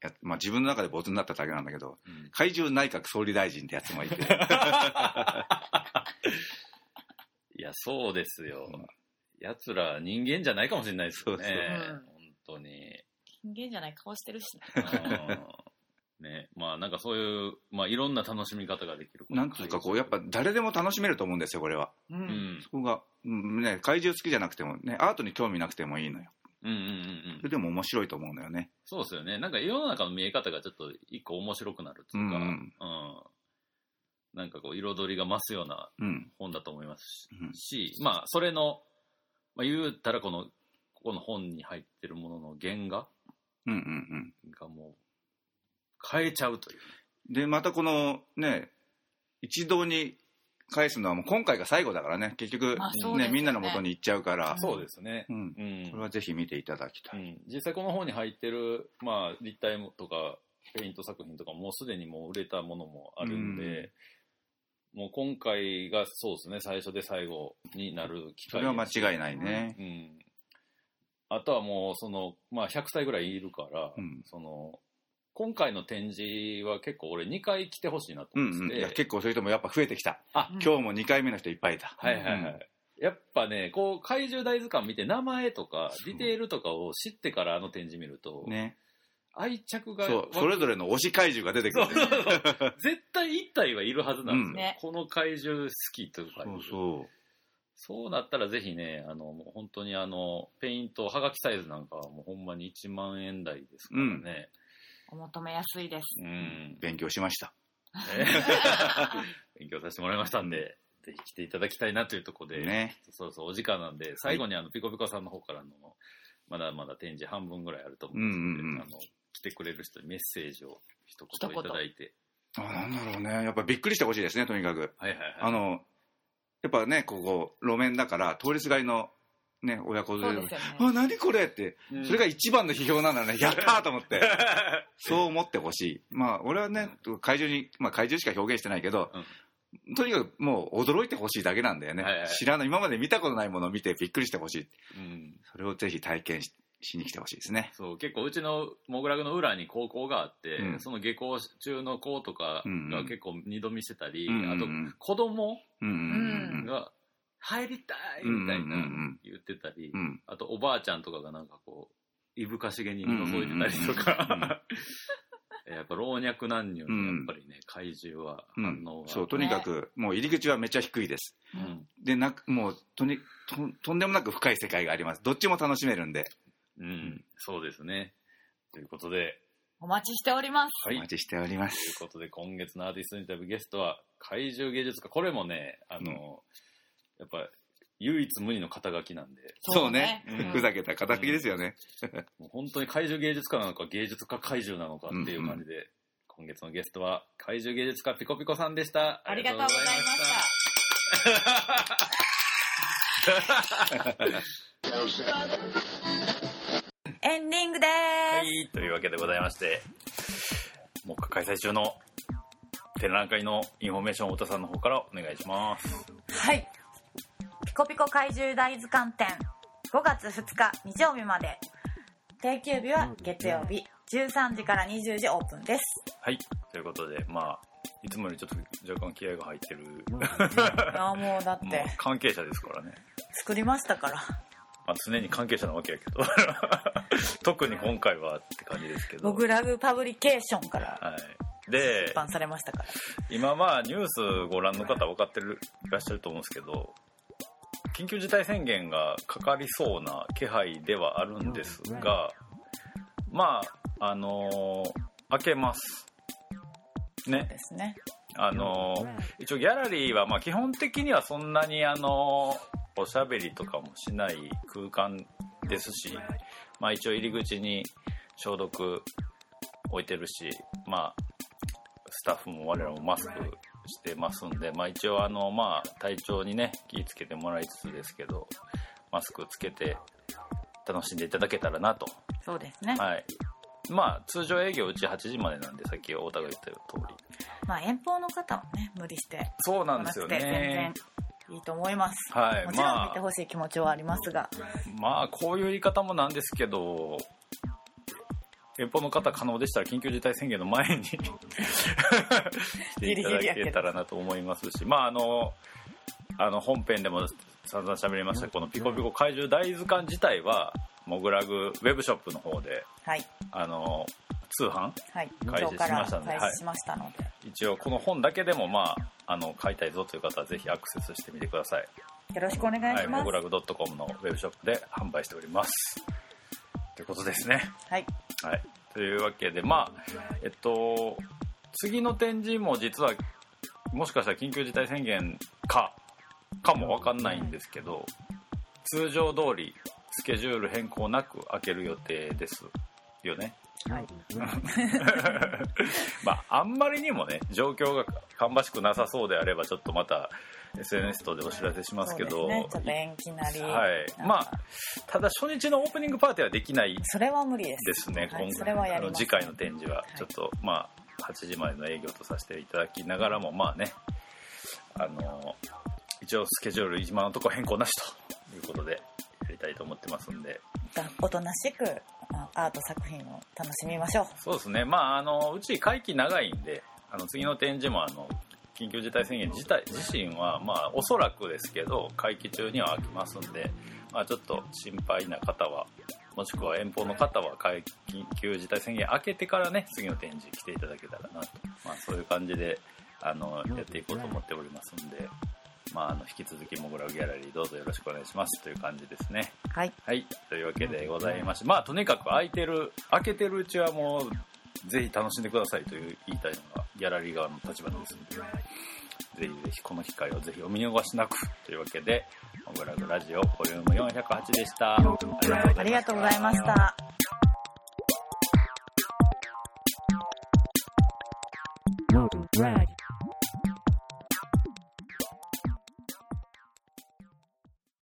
やまあ自分の中で没になっただけなんだけどうん。怪獣内閣総理大臣ってやつもいて。いやそうですよ。奴ら人間じゃないかもしれないですよね。そうそう。本当に。人間じゃない顔してるしうん。ね。まあなんかそういう、まあ、いろんな楽しみ方ができるなんつうかこうやっぱ誰でも楽しめると思うんですよこれは。な。う。うんん。そこが、うんね、怪獣好きじゃなくてもねアートに興味なくてもいいのようんうんうんうん。それでも面白いと思うのよね。そうですよね。なんか世の中の見え方がちょっと一個面白くなるっていうか、ううん。ん。なんかこう彩りが増すようなうん。本だと思いますうん。し、まあそれの、まあ、言うたらこの、ここの本に入ってるものの原画うんうんがもう変えちゃうという。うんでまたこのね一堂に返すのはもう今回が最後だからね。結局ねね。みんなの元に行っちゃうから、そうですね。うん、うん。これはぜひ見ていただきたい、うん、実際この本に入ってる、まあ、立体とかペイント作品とかもうすでにもう売れたものもあるんで、もう今回がそうですね。最初で最後になる機会それは間違いないね、うん、あとはもうその、まあ、100歳ぐらいいるから、うん。その今回の展示は結構俺2回来てほしいなとうんうん、思ってて、いや結構そういう人もやっぱ増えてきた。あうん。今日も2回目の人いっぱいいた。はいはいはい、やっぱねこう怪獣大図鑑見て名前とかディテールとかを知ってからあの展示見ると、ね。愛着がそう。それぞれの推し怪獣が出てくるそうそうそう。絶対一体はいるはずなんですよ、うん。ね。この怪獣好きという。かそうそう。そうなったらぜひねあのもう本当にあのペイントはがきサイズなんかはもうほんまに1万円台ですからね、お求めやすいです。うん勉強しました。ね 勉強させてもらいましたんで、ぜひ来ていただきたいなというところで、ね。そうそうお時間なんで最後にあのピコピコさんの方からのまだまだ展示半分ぐらいあると思うんですので、うんうんうん。あの来てくれる人にメッセージを一言いただいて。あなんだろうね。やっぱびっくりしてほしいですねとにかく。はいはいはい。あのやっぱねここ路面だから通りすがりのね親子連れでそうですよね。あ何これ？って。うん。それが一番の批評なのね。やったーと思って。そう思ってほしい。まあ俺はね怪獣にまあ怪獣しか表現してないけど、とにかくもう驚いてほしいだけなんだよね、はいはい。知らない今まで見たことないものを見てびっくりしてほしい。うん。それをぜひ体験ししに来てほしいですね。そう結構うちのモグラグの裏に高校があって、うん。その下校中の子とかが結構二度見してたり、うんうんあと子供うんうん。が入りたいみたいな言ってたり、うん。うんあとおばあちゃんとかがなんかこういぶかしげに覗いてたりとか、やっぱ老若男女のやっぱりね怪獣はうん。反応が、そうとにかくもう入り口はめっちゃ低いです。うん。でなくもうとにととんでもなく深い世界があります。どっちも楽しめるんで、うん、そうですね。ということで。お待ちしております。はい。お待ちしておりまというすことで今月のアーティストインタビューゲストは怪獣芸術家。これもねあの、唯一無二の肩書きなんで。そうね。うん。ふざけた肩書きですよね、もう本当に怪獣芸術家なのか芸術家怪獣なのかっていう感じで、今月のゲストは怪獣芸術家ピコピコさんでした。ありがとうございました。エンディングです。い。というわけでございまして目下開催中の展覧会のインフォメーションを太田さんの方からお願いします。はい。ピコピコ怪獣大図鑑展。5月2日日曜日まで。定休日は月曜日。13時から20時オープンです。はい。ということでまあいつもよりちょっと若干気合が入ってる。いやもうだって。関係者ですからね。作りましたから。まあ、常に関係者なわけやけど。特に今回はって感じですけど、僕ラグパブリケーションからはい、で出版されましたから。今まあニュースご覧の方分かってるいらっしゃると思うんですけど緊急事態宣言がかかりそうな気配ではあるんですがまああのー開けますね。ですね。あの一応ギャラリーはまあ基本的にはそんなにあのおしゃべりとかもしない空間ですし、まあ、一応入り口に消毒置いてるし、まあ、スタッフも我々もマスクしてますんで、まあ、一応あの、まあ、体調にね気をつけてもらいつつですけどマスクつけて楽しんでいただけたらなと。そうですね、はい。まあ通常営業うち8時までなんでさっき太田が言った通り。まあ遠方の方はね無理してそうなんですよね。いいと思います。はいもちろんまあ見てほしい気持ちはありますが、まあこういう言い方もなんですけど遠方の方可能でしたら緊急事態宣言の前に していただけたらなと思います。しまああのあの本編でも散々喋りましたこのピコピコ怪獣大図鑑自体はモグラグウェブショップの方ではい。あの通販はい。開始しましたので開始しましたので、一応この本だけでもまああの買いたいぞという方はぜひアクセスしてみてください。よろしくお願いはい、します。モグラグ .com のウェブショップで販売しております。ということですね。はいはい、というわけでまあえっと次の展示も実はもしかしたら緊急事態宣言かかもわかんないんですけど通常通りスケジュール変更なく開ける予定ですよね。はい。まああんまりにもね状況が芳しくなさそうであればちょっとまた SNS 等でお知らせしますけど。ね。ちょっと延期なり。はい。まあただ初日のオープニングパーティーはできない。それは無理です。ですね、はい、今それはやあの次回の展示ははい。ちょっと、まあ8時までの営業とさせていただきながらもまあね。あの一応スケジュール今のところ変更なしということでやりたいと思ってますんで。おとなしくあアート作品を楽しみましょう。そうですね。まああのうち会期長いんであの次の展示もあの緊急事態宣言自体自身はまあおそらくですけど会期中には開きますんで、まあ、ちょっと心配な方はもしくは遠方の方は緊急事態宣言明けてからね次の展示来ていただけたらなと、まあ、そういう感じであのやっていこうと思っておりますんで、まあ、あの引き続きモグラギャラリーどうぞよろしくお願いします。という感じですね。はい。はい、というわけでございまして、まあとにかく空いてる、開けてるうちはもう、ぜひ楽しんでくださいという言いたいのがギャラリー側の立場ですので、ぜひぜひこの機会をぜひお見逃しなくというわけで、モグラグラジオボリューム408でした。ありがとうございました。